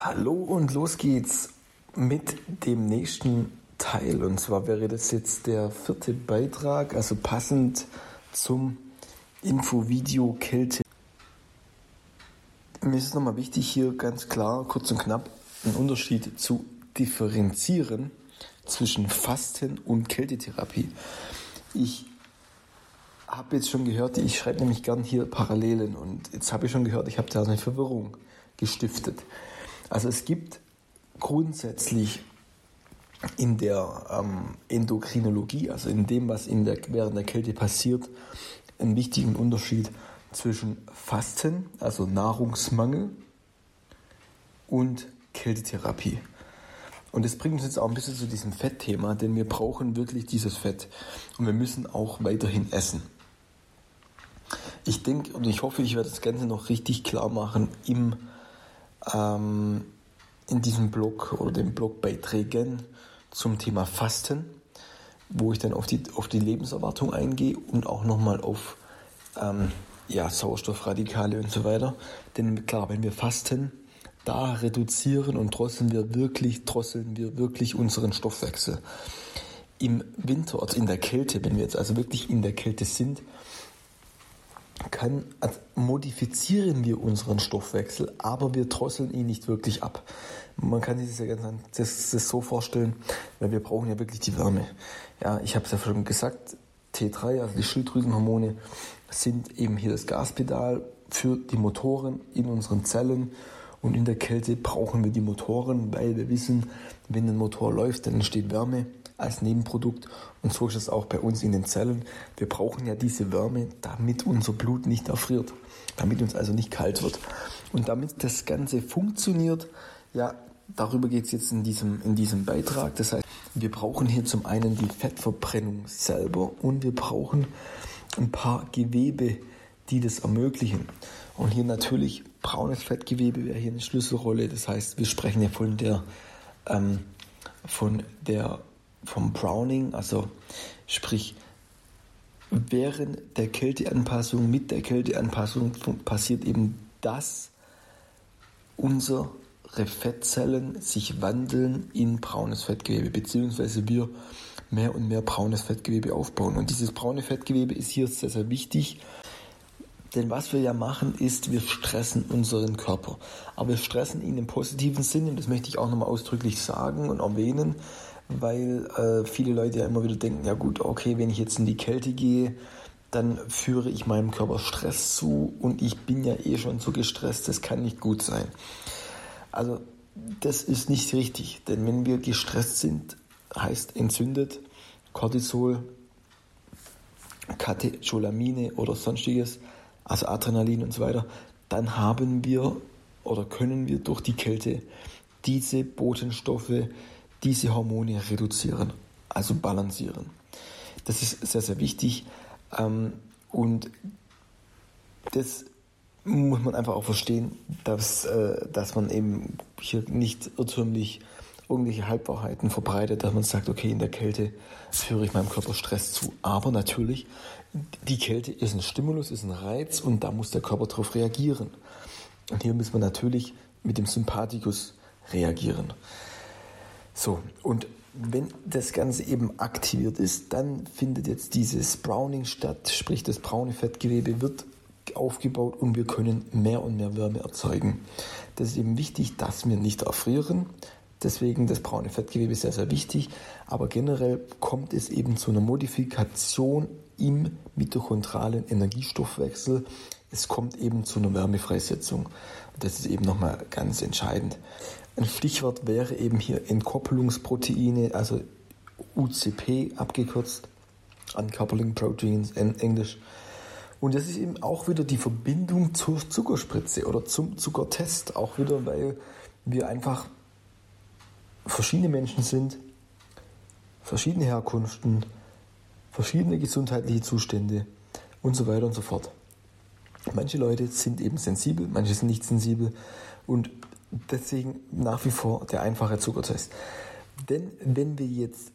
Hallo und los geht's mit dem nächsten Teil. Und zwar wäre das jetzt der vierte Beitrag, also passend zum Infovideo Kälte. Mir ist nochmal wichtig, hier ganz klar, kurz und knapp, einen Unterschied zu differenzieren zwischen Fasten und Kältetherapie. Ich habe jetzt schon gehört, ich schreibe nämlich gern hier Parallelen und jetzt habe ich schon gehört, ich habe da eine Verwirrung gestiftet. Also es gibt grundsätzlich in der ähm, Endokrinologie, also in dem, was in der, während der Kälte passiert, einen wichtigen Unterschied zwischen Fasten, also Nahrungsmangel, und Kältetherapie. Und das bringt uns jetzt auch ein bisschen zu diesem Fettthema, denn wir brauchen wirklich dieses Fett und wir müssen auch weiterhin essen. Ich denke und ich hoffe, ich werde das Ganze noch richtig klar machen im ähm, in diesem Blog oder den Blogbeiträgen zum Thema Fasten, wo ich dann auf die, auf die Lebenserwartung eingehe und auch nochmal auf ähm, ja, Sauerstoffradikale und so weiter. Denn klar, wenn wir fasten, da reduzieren und drosseln wir wirklich, drosseln wir wirklich unseren Stoffwechsel. Im Winter, also in der Kälte, wenn wir jetzt also wirklich in der Kälte sind, kann, also modifizieren wir unseren Stoffwechsel, aber wir drosseln ihn nicht wirklich ab. Man kann sich das ja ganz das, das so vorstellen, weil wir brauchen ja wirklich die Wärme. Ja, ich habe es ja schon gesagt, T3, also die Schilddrüsenhormone, sind eben hier das Gaspedal für die Motoren in unseren Zellen. Und in der Kälte brauchen wir die Motoren, weil wir wissen, wenn ein Motor läuft, dann entsteht Wärme als Nebenprodukt. Und so ist es auch bei uns in den Zellen. Wir brauchen ja diese Wärme, damit unser Blut nicht erfriert, damit uns also nicht kalt wird. Und damit das Ganze funktioniert, ja, darüber geht es jetzt in diesem, in diesem Beitrag. Das heißt, wir brauchen hier zum einen die Fettverbrennung selber und wir brauchen ein paar Gewebe, die das ermöglichen. Und hier natürlich braunes Fettgewebe wäre hier eine Schlüsselrolle. Das heißt, wir sprechen ja von der, ähm, von der vom Browning, also sprich während der Kälteanpassung, mit der Kälteanpassung passiert eben das, unsere Fettzellen sich wandeln in braunes Fettgewebe, beziehungsweise wir mehr und mehr braunes Fettgewebe aufbauen. Und dieses braune Fettgewebe ist hier sehr, sehr wichtig, denn was wir ja machen, ist, wir stressen unseren Körper. Aber wir stressen ihn im positiven Sinne, und das möchte ich auch nochmal ausdrücklich sagen und erwähnen, weil äh, viele Leute ja immer wieder denken, ja gut, okay, wenn ich jetzt in die Kälte gehe, dann führe ich meinem Körper Stress zu und ich bin ja eh schon so gestresst, das kann nicht gut sein. Also das ist nicht richtig, denn wenn wir gestresst sind, heißt entzündet, Cortisol, Katecholamine oder sonstiges, also Adrenalin und so weiter, dann haben wir oder können wir durch die Kälte diese Botenstoffe diese Hormone reduzieren, also balancieren. Das ist sehr, sehr wichtig. Ähm, und das muss man einfach auch verstehen, dass, äh, dass man eben hier nicht irrtümlich irgendwelche Halbwahrheiten verbreitet, dass man sagt, okay, in der Kälte führe ich meinem Körper Stress zu. Aber natürlich, die Kälte ist ein Stimulus, ist ein Reiz und da muss der Körper darauf reagieren. Und hier muss man natürlich mit dem Sympathikus reagieren. So, und wenn das Ganze eben aktiviert ist, dann findet jetzt dieses Browning statt, sprich das braune Fettgewebe wird aufgebaut und wir können mehr und mehr Wärme erzeugen. Das ist eben wichtig, dass wir nicht erfrieren. Deswegen das braune Fettgewebe ist sehr, sehr wichtig. Aber generell kommt es eben zu einer Modifikation im mitochondralen Energiestoffwechsel. Es kommt eben zu einer Wärmefreisetzung. Das ist eben nochmal ganz entscheidend. Ein Stichwort wäre eben hier Entkoppelungsproteine, also UCP abgekürzt, Uncoupling Proteins in Englisch. Und das ist eben auch wieder die Verbindung zur Zuckerspritze oder zum Zuckertest. Auch wieder, weil wir einfach verschiedene Menschen sind, verschiedene Herkunften, verschiedene gesundheitliche Zustände und so weiter und so fort. Manche Leute sind eben sensibel, manche sind nicht sensibel und deswegen nach wie vor der einfache Zuckertest. Denn wenn wir jetzt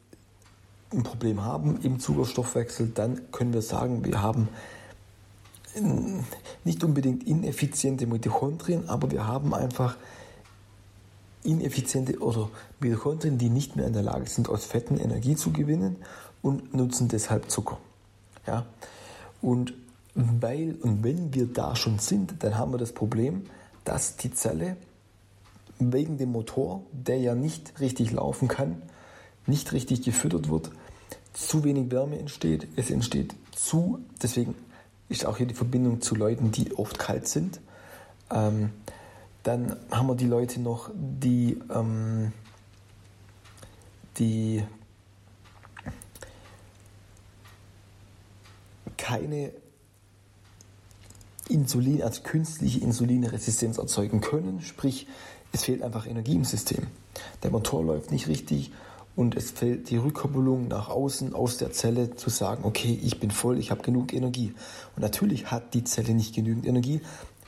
ein Problem haben im Zuckerstoffwechsel, dann können wir sagen, wir haben nicht unbedingt ineffiziente Mitochondrien, aber wir haben einfach ineffiziente oder Mitochondrien, die nicht mehr in der Lage sind, aus Fetten Energie zu gewinnen und nutzen deshalb Zucker. Ja? Und weil und wenn wir da schon sind, dann haben wir das Problem, dass die Zelle wegen dem Motor, der ja nicht richtig laufen kann, nicht richtig gefüttert wird, zu wenig Wärme entsteht, es entsteht zu, deswegen ist auch hier die Verbindung zu Leuten, die oft kalt sind. Ähm, dann haben wir die Leute noch, die, ähm, die keine Insulin, also künstliche Insulinresistenz erzeugen können, sprich es fehlt einfach Energie im System. Der Motor läuft nicht richtig und es fehlt die Rückkoppelung nach außen aus der Zelle zu sagen, okay, ich bin voll, ich habe genug Energie. Und natürlich hat die Zelle nicht genügend Energie,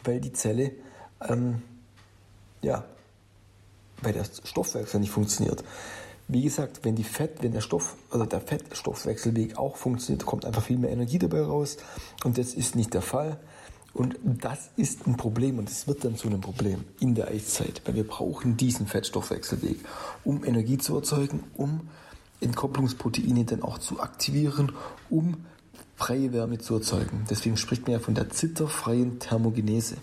weil die Zelle, ähm, ja, weil der Stoffwechsel nicht funktioniert. Wie gesagt, wenn die Fett, wenn der Stoff, also der Fettstoffwechselweg auch funktioniert, kommt einfach viel mehr Energie dabei raus. Und das ist nicht der Fall. Und das ist ein Problem und es wird dann zu einem Problem in der Eiszeit, weil wir brauchen diesen Fettstoffwechselweg, um Energie zu erzeugen, um Entkopplungsproteine dann auch zu aktivieren, um freie Wärme zu erzeugen. Deswegen spricht man ja von der zitterfreien Thermogenese.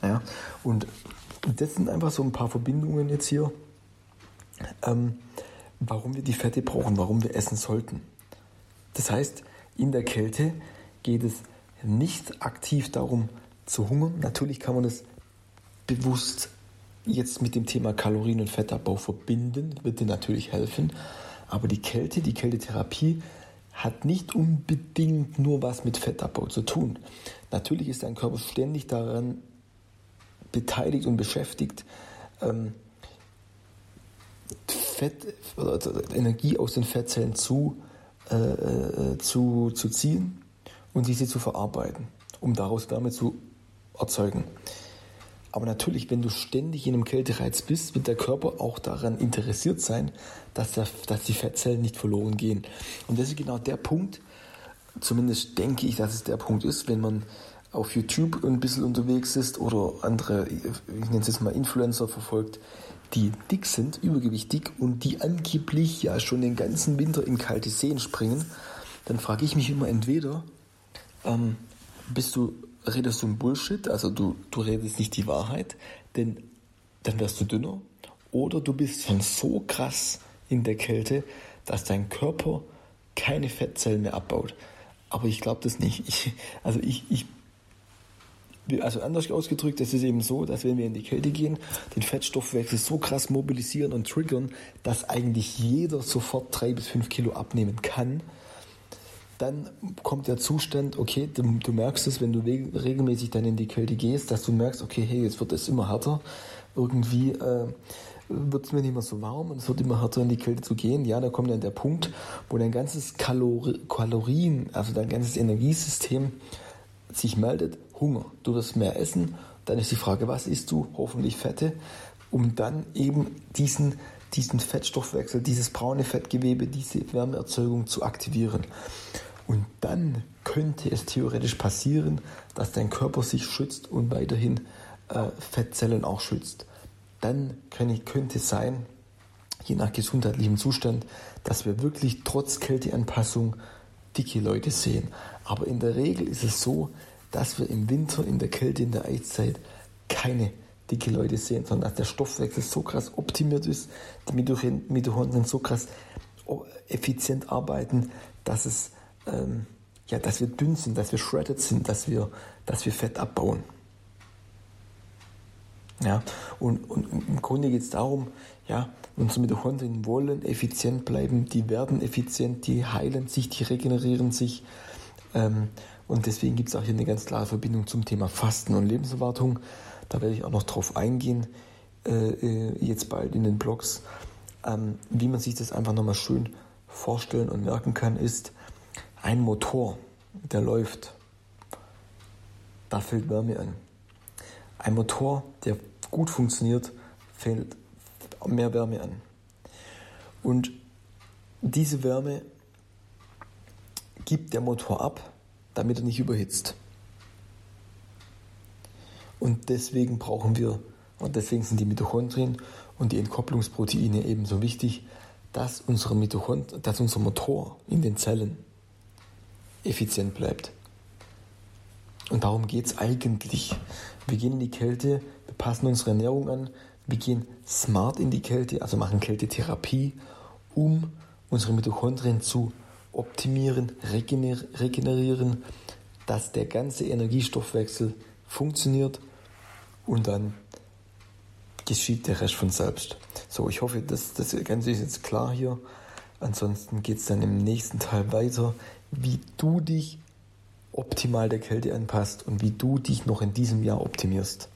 Ja, und das sind einfach so ein paar Verbindungen jetzt hier, ähm, warum wir die Fette brauchen, warum wir essen sollten. Das heißt, in der Kälte geht es nicht aktiv darum zu hungern. Natürlich kann man das bewusst jetzt mit dem Thema Kalorien- und Fettabbau verbinden, wird dir natürlich helfen. Aber die Kälte, die Kältetherapie hat nicht unbedingt nur was mit Fettabbau zu tun. Natürlich ist dein Körper ständig daran beteiligt und beschäftigt, ähm, Fett, Energie aus den Fettzellen zu, äh, äh zu, zu ziehen und diese zu verarbeiten, um daraus Wärme zu erzeugen. Aber natürlich, wenn du ständig in einem Kältereiz bist, wird der Körper auch daran interessiert sein, dass, der, dass die Fettzellen nicht verloren gehen. Und das ist genau der Punkt, zumindest denke ich, dass es der Punkt ist, wenn man auf YouTube ein bisschen unterwegs ist oder andere, ich nenne es jetzt mal Influencer verfolgt, die dick sind, übergewichtig und die angeblich ja schon den ganzen Winter in kalte Seen springen, dann frage ich mich immer entweder, ähm, bist du, redest du ein Bullshit, also du, du redest nicht die Wahrheit, denn dann wirst du dünner, oder du bist schon so krass in der Kälte, dass dein Körper keine Fettzellen mehr abbaut. Aber ich glaube das nicht. Ich, also ich, ich also anders ausgedrückt, es ist eben so, dass wenn wir in die Kälte gehen, den Fettstoffwechsel so krass mobilisieren und triggern, dass eigentlich jeder sofort drei bis fünf Kilo abnehmen kann dann kommt der Zustand, okay, du, du merkst es, wenn du regelmäßig dann in die Kälte gehst, dass du merkst, okay, hey, jetzt wird es immer härter. Irgendwie äh, wird es mir nicht mehr so warm und es wird immer härter in die Kälte zu gehen. Ja, da kommt dann der Punkt, wo dein ganzes Kalori Kalorien, also dein ganzes Energiesystem sich meldet, Hunger. Du wirst mehr essen, dann ist die Frage, was isst du? Hoffentlich Fette, um dann eben diesen diesen Fettstoffwechsel, dieses braune Fettgewebe, diese Wärmeerzeugung zu aktivieren. Und dann könnte es theoretisch passieren, dass dein Körper sich schützt und weiterhin äh, Fettzellen auch schützt. Dann kann, könnte es sein, je nach gesundheitlichem Zustand, dass wir wirklich trotz Kälteanpassung dicke Leute sehen. Aber in der Regel ist es so, dass wir im Winter, in der Kälte, in der Eiszeit keine dicke Leute sehen, sondern dass der Stoffwechsel so krass optimiert ist, die Mitochondrien so krass effizient arbeiten, dass es ähm, ja, dass wir dünn sind, dass wir shredded sind, dass wir, dass wir Fett abbauen. Ja, und, und im Grunde geht es darum, ja, unsere Mitochondrien wollen effizient bleiben, die werden effizient, die heilen sich, die regenerieren sich. Ähm, und deswegen gibt es auch hier eine ganz klare Verbindung zum Thema Fasten und Lebenserwartung. Da werde ich auch noch drauf eingehen, äh, äh jetzt bald in den Blogs. Ähm, wie man sich das einfach nochmal schön vorstellen und merken kann, ist, ein Motor, der läuft, da fällt Wärme an. Ein Motor, der gut funktioniert, fällt mehr Wärme an. Und diese Wärme gibt der Motor ab, damit er nicht überhitzt. Und deswegen brauchen wir, und deswegen sind die Mitochondrien und die Entkopplungsproteine ebenso wichtig, dass, unsere dass unser Motor in den Zellen effizient bleibt. Und darum geht es eigentlich. Wir gehen in die Kälte, wir passen unsere Ernährung an, wir gehen smart in die Kälte, also machen Kältetherapie, um unsere Mitochondrien zu optimieren, regener regenerieren, dass der ganze Energiestoffwechsel funktioniert und dann geschieht der Rest von selbst. So, ich hoffe, dass das Ganze ist jetzt klar hier. Ansonsten geht es dann im nächsten Teil weiter, wie du dich optimal der Kälte anpasst und wie du dich noch in diesem Jahr optimierst.